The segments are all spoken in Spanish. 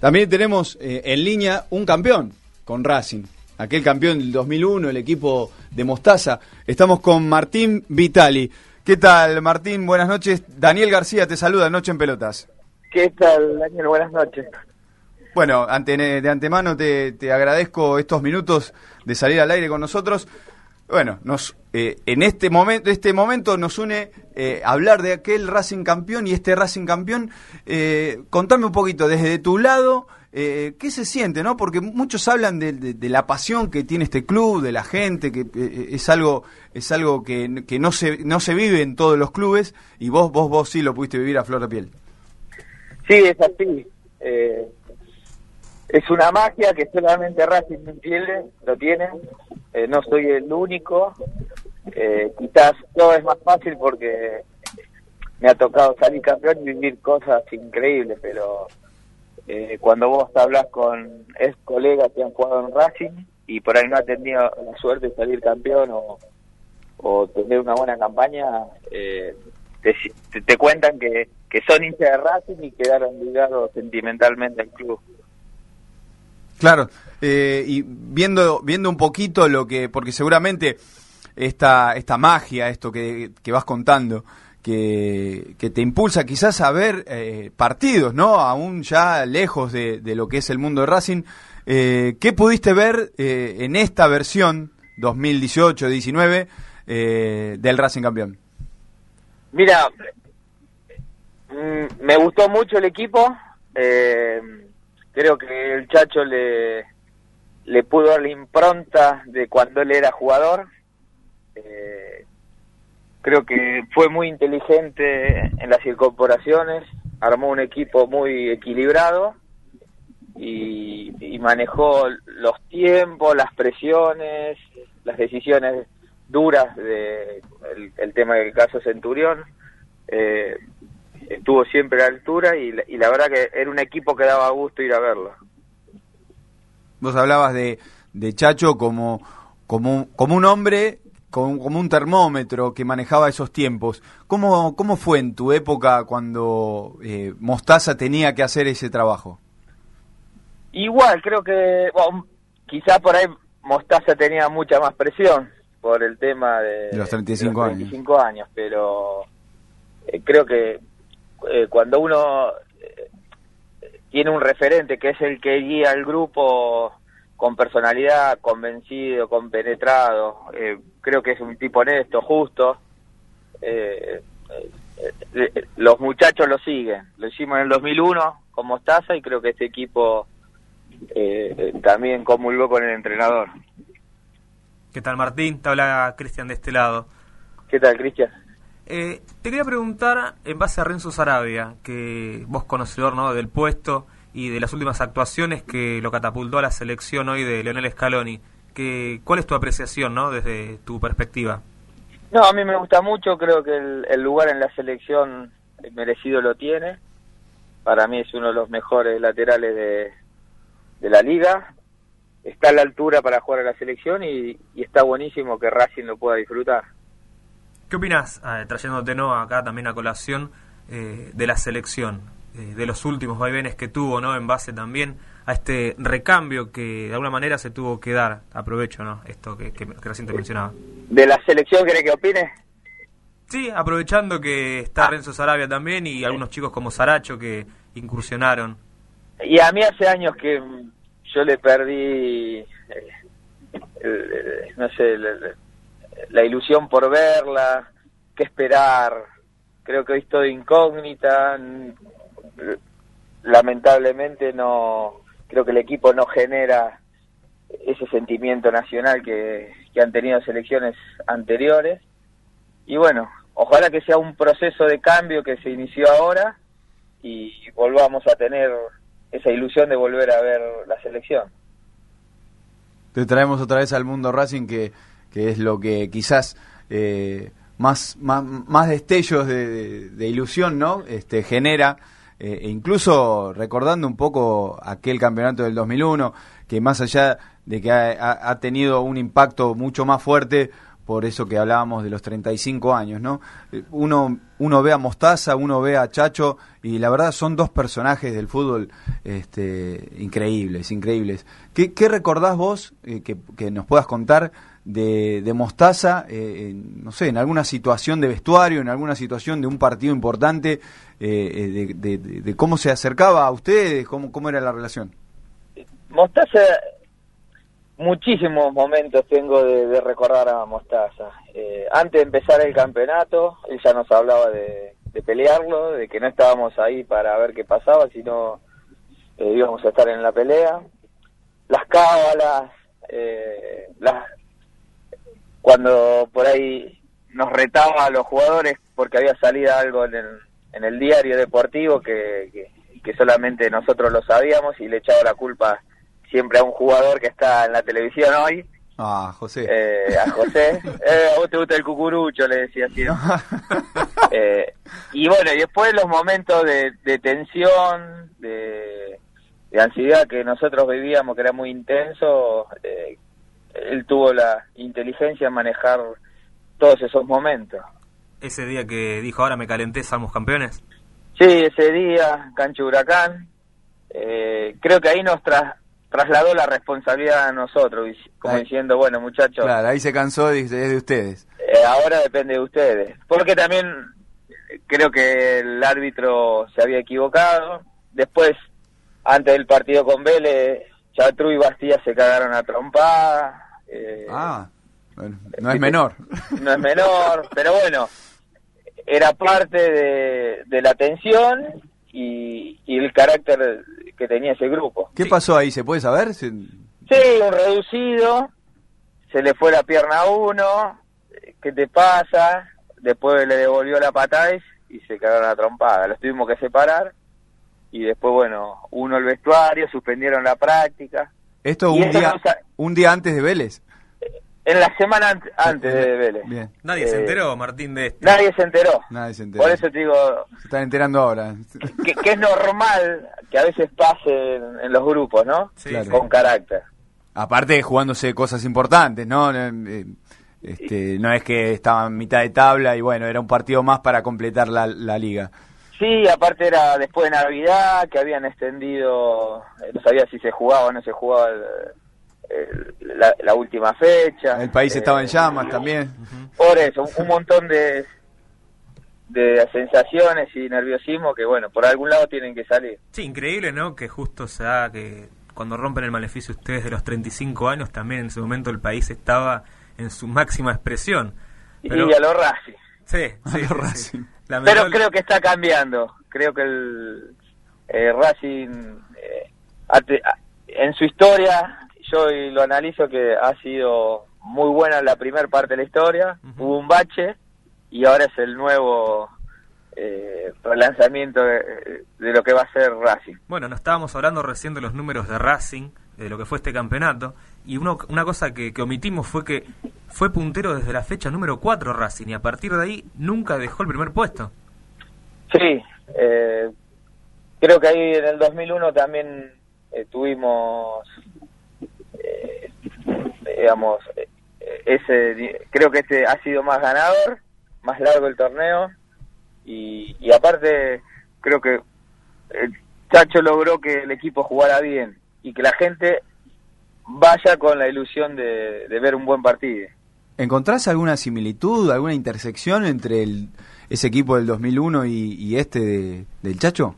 También tenemos eh, en línea un campeón con Racing, aquel campeón del 2001, el equipo de Mostaza. Estamos con Martín Vitali. ¿Qué tal, Martín? Buenas noches. Daniel García te saluda, Noche en Pelotas. ¿Qué tal, Daniel? Buenas noches. Bueno, ante, de antemano te, te agradezco estos minutos de salir al aire con nosotros. Bueno, nos, eh, en este momento, este momento nos une eh, hablar de aquel Racing campeón y este Racing campeón. Eh, contame un poquito desde tu lado, eh, ¿qué se siente, no? Porque muchos hablan de, la pasión que tiene este club, de la gente, que es algo, es algo que, que, no se, no se vive en todos los clubes y vos, vos, vos sí lo pudiste vivir a flor de piel. Sí, es así. es una magia que solamente Racing tiene, lo tiene eh, no soy el único, eh, quizás todo es más fácil porque me ha tocado salir campeón y vivir cosas increíbles, pero eh, cuando vos hablas con ex colegas que han jugado en Racing y por ahí no ha tenido la suerte de salir campeón o, tener una buena campaña, eh, te, te, cuentan que, que son hinchas de Racing y quedaron ligados sentimentalmente al club. Claro, eh, y viendo, viendo un poquito lo que, porque seguramente esta, esta magia, esto que, que vas contando, que, que, te impulsa quizás a ver eh, partidos, ¿no? Aún ya lejos de, de, lo que es el mundo de Racing. Eh, ¿Qué pudiste ver eh, en esta versión 2018-19 eh, del Racing campeón? Mira, mm, me gustó mucho el equipo. Eh, creo que el Chacho le, le pudo dar la impronta de cuando él era jugador. Eh, creo que fue muy inteligente en las incorporaciones, armó un equipo muy equilibrado y, manejó los tiempos, las presiones, las decisiones duras de el, tema del caso Centurión. Eh, estuvo siempre a la altura y, la verdad que era un equipo que daba gusto ir a verlo. Vos hablabas de, de Chacho como, como, como un hombre, como, como, un termómetro que manejaba esos tiempos. ¿Cómo, cómo fue en tu época cuando eh, Mostaza tenía que hacer ese trabajo? Igual, creo que bueno, quizás por ahí Mostaza tenía mucha más presión por el tema de, los 35, 35 años. pero eh, creo que eh, cuando uno eh, tiene un referente que es el que guía al grupo con personalidad, convencido, compenetrado, eh, creo que es un tipo honesto, justo, los muchachos lo siguen. Lo hicimos en el 2001 con Mostaza y creo que este equipo también comulgó con el entrenador. ¿Qué tal Martín? Te habla Cristian de este lado. ¿Qué tal Cristian? Eh, te quería preguntar, en base a Renzo Sarabia, que vos conocedor ¿no? del puesto y de las últimas actuaciones que lo catapultó a la selección hoy de Leonel Scaloni, que, ¿cuál es tu apreciación ¿no? desde tu perspectiva? No, a mí me gusta mucho, creo que el, lugar en la selección merecido lo tiene. Para mí es uno de los mejores laterales de, de la liga. Está a la altura para jugar a la selección y, y está buenísimo que Racing lo pueda disfrutar. ¿Qué opinas, eh, trayéndote no acá también a colación, eh, de la selección, eh, de los últimos vaivenes que tuvo, ¿no? En base también a este recambio que de alguna manera se tuvo que dar. Aprovecho, ¿no? Esto que, que, recién te mencionaba. ¿De la selección querés que opine? Sí, aprovechando que está ah. Renzo Sarabia también y algunos chicos como Saracho que incursionaron. Y a mí hace años que yo le perdí, no sé, la ilusión por verla, qué esperar. Creo que hoy estoy incógnita. Lamentablemente no, creo que el equipo no genera ese sentimiento nacional que, que han tenido selecciones anteriores. Y bueno, ojalá que sea un proceso de cambio que se inició ahora y volvamos a tener esa ilusión de volver a ver la selección. Te traemos otra vez al mundo Racing que que es lo que quizás eh, más, más, destellos de, ilusión no este, genera, eh, e incluso recordando un poco aquel campeonato del 2001, que más allá de que ha, tenido un impacto mucho más fuerte por eso que hablábamos de los 35 años, ¿no? Uno, uno ve a Mostaza, uno ve a Chacho, y la verdad son dos personajes del fútbol este, increíbles, increíbles. ¿Qué, qué recordás vos eh, que, que, nos puedas contar de, de Mostaza, eh, en, no sé, en alguna situación de vestuario, en alguna situación de un partido importante, de, de, de, cómo se acercaba a ustedes, cómo, cómo era la relación? Mostaza muchísimos momentos tengo de, recordar a Mostaza. Eh, antes de empezar el campeonato, él ya nos hablaba de, pelearlo, de que no estábamos ahí para ver qué pasaba, sino eh, íbamos a estar en la pelea. Las cábalas, eh, las, cuando por ahí nos retaba a los jugadores porque había salido algo en el, en el diario deportivo que, que solamente nosotros lo sabíamos y le echaba la culpa siempre a un jugador que está en la televisión hoy. Ah, José. Eh, a José. Eh, a vos te gusta el cucurucho, le decía así. eh, y bueno, y después los momentos de, de tensión, de, de, ansiedad que nosotros vivíamos, que era muy intenso, eh, él tuvo la inteligencia de manejar todos esos momentos. Ese día que dijo, ahora me calenté, somos campeones. Sí, ese día, Cancho Huracán. Eh, creo que ahí nos, tra trasladó la responsabilidad a nosotros, como diciendo, bueno, muchachos. Claro, ahí se cansó es de ustedes. Eh, ahora depende de ustedes. Porque también creo que el árbitro se había equivocado. Después, antes del partido con Vélez, Chatru y Bastía se cagaron a trompada. Eh, ah, bueno, no es menor. No es menor, pero bueno, era parte de, de la tensión y, y el carácter que tenía ese grupo. ¿Qué pasó ahí? ¿Se puede saber? Sí, un reducido, se le fue la pierna a uno, ¿qué te pasa? Después le devolvió la patada y se cagaron la trompada. Los tuvimos que separar y después, bueno, uno el vestuario, suspendieron la práctica. ¿Esto un día, un día antes de Vélez? En la semana antes de Vélez. Bien. Nadie se eh, enteró, Martín, de esto. Nadie se enteró. Nadie se enteró. Por eso te digo... Se están enterando ahora. Que, que es normal que a veces pase en, los grupos, ¿no? Sí, Con carácter. Aparte jugándose cosas importantes, ¿no? Eh, este, no es que estaba en mitad de tabla y bueno, era un partido más para completar la, la liga. Sí, aparte era después de Navidad, que habían extendido, eh, no sabía si se jugaba o no se jugaba el, la, última fecha. El país estaba en eh, llamas también. Por eso, un, montón de, de sensaciones y nerviosismo que, bueno, por algún lado tienen que salir. Sí, increíble, ¿no? Que justo sea que cuando rompen el maleficio ustedes de los 35 años, también en ese momento el país estaba en su máxima expresión. Pero... Y a lo Racing. Sí, sí, Pero creo que está cambiando. Creo que el eh, Racing, eh, en su historia, yo lo analizo que ha sido muy buena la primera parte de la historia, hubo un bache y ahora es el nuevo eh, relanzamiento de, lo que va a ser Racing. Bueno, nos estábamos hablando recién de los números de Racing, de lo que fue este campeonato, y uno, una cosa que, omitimos fue que fue puntero desde la fecha número 4 Racing, y a partir de ahí nunca dejó el primer puesto. Sí, eh, creo que ahí en el 2001 también eh, tuvimos digamos, ese, creo que ese ha sido más ganador, más largo el torneo y, y aparte creo que el Chacho logró que el equipo jugara bien y que la gente vaya con la ilusión de, ver un buen partido. ¿Encontrás alguna similitud, alguna intersección entre el, ese equipo del 2001 y, y este del Chacho?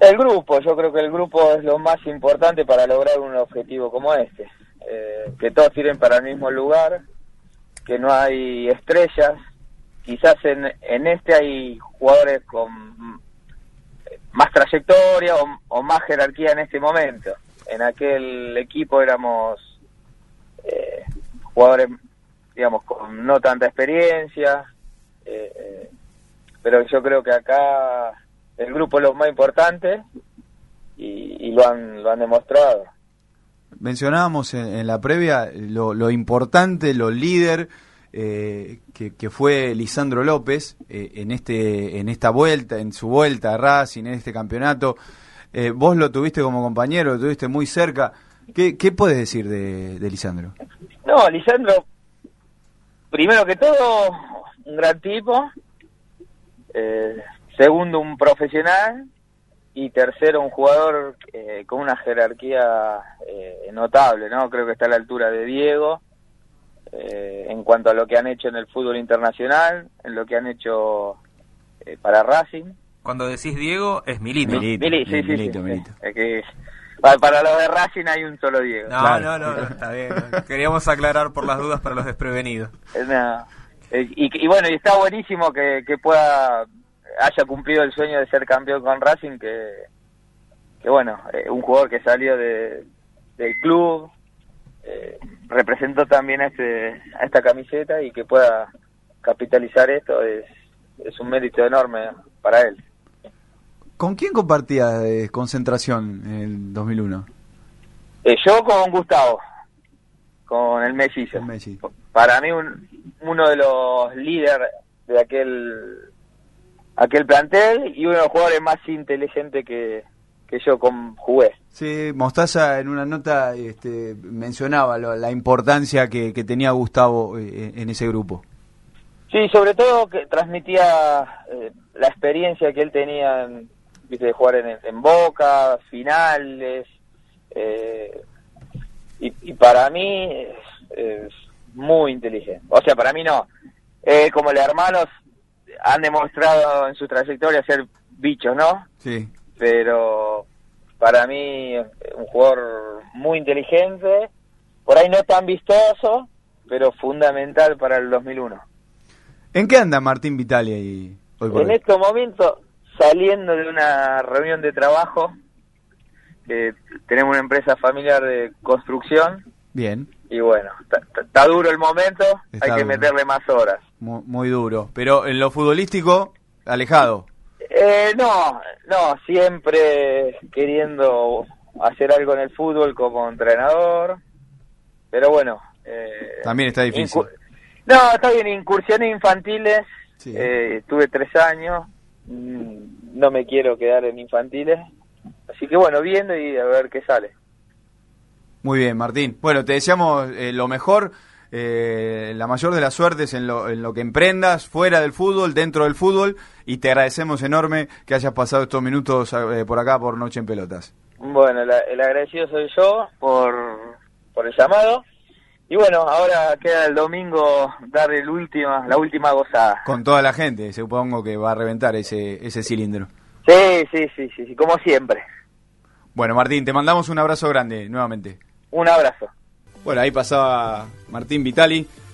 El grupo, yo creo que el grupo es lo más importante para lograr un objetivo como este. Eh, que todos sirven para el mismo lugar, que no hay estrellas. Quizás en, en este hay jugadores con más trayectoria o, más jerarquía en este momento. En aquel equipo éramos eh, jugadores, digamos, con no tanta experiencia, eh, pero yo creo que acá el grupo es lo más importante y, lo, han, lo han demostrado mencionábamos en, la previa lo, importante, lo líder eh, que, fue Lisandro López eh, en este en esta vuelta, en su vuelta a Racing, en este campeonato. Eh, vos lo tuviste como compañero, lo tuviste muy cerca. ¿Qué, qué puedes decir de, Lisandro? No, Lisandro primero que todo, un gran tipo. Eh, segundo, un profesional. Y tercero, un jugador eh, con una jerarquía eh, notable, ¿no? Creo que está a la altura de Diego eh, en cuanto a lo que han hecho en el fútbol internacional, en lo que han hecho eh, para Racing. Cuando decís Diego, es Milito. Milito. Mili, sí, sí, Milito, sí, Milito. Es que para, los de Racing hay un solo Diego. No, Claro. no, no, no, está bien. Queríamos aclarar por las dudas para los desprevenidos. No. Eh, y, y bueno, y está buenísimo que, que pueda haya cumplido el sueño de ser campeón con Racing, que, que bueno, eh, un jugador que salió de, del club, eh, representó también a, este, a esta camiseta y que pueda capitalizar esto es, es un mérito enorme para él. ¿Con quién compartías eh, concentración en el 2001? Eh, yo con Gustavo, con el mellizo. El Messi. Para mí un- uno de los líderes de aquel aquel plantel y uno de los jugadores más inteligentes que, que yo con, jugué. Sí, Mostaza en una nota este, mencionaba lo- la importancia que, que tenía Gustavo eh, en ese grupo. Sí, sobre todo que transmitía eh, la experiencia que él tenía en, viste, de jugar en, en Boca, finales, eh, y, y para mí es, es muy inteligente. O sea, para mí no. Eh, como los hermanos han demostrado en su trayectoria ser bichos, ¿no? Sí. Pero para mí es un jugador muy inteligente, por ahí no tan vistoso, pero fundamental para el 2001. ¿En qué anda Martín Vitali hoy por En estos momentos, saliendo de una reunión de trabajo, eh, tenemos una empresa familiar de construcción Bien, y bueno, está- duro el momento, Está hay que duro. meterle más horas. mu- muy, duro. Pero en lo futbolístico, alejado. Eh, no, no, siempre queriendo hacer algo en el fútbol como entrenador, pero bueno. eh, También está difícil. No, está bien, incursiones infantiles, Sí. eh, tuve tres años, no me quiero quedar en infantiles, así que bueno, viendo y a ver qué sale. Muy bien, Martín. Bueno, te deseamos eh, lo mejor, eh, la mayor de las suertes en lo, en lo que emprendas, fuera del fútbol, dentro del fútbol, y te agradecemos enorme que hayas pasado estos minutos eh, por acá por Noche en Pelotas. Bueno, la- el agradecido soy yo por, por el llamado. Y bueno, ahora queda el domingo dar el última, la última gozada. Con toda la gente, supongo que va a reventar ese, ese cilindro. Sí, sí, sí, sí, sí, como siempre. Bueno, Martín, te mandamos un abrazo grande nuevamente. Un abrazo. Bueno, ahí pasaba Martín Vitali.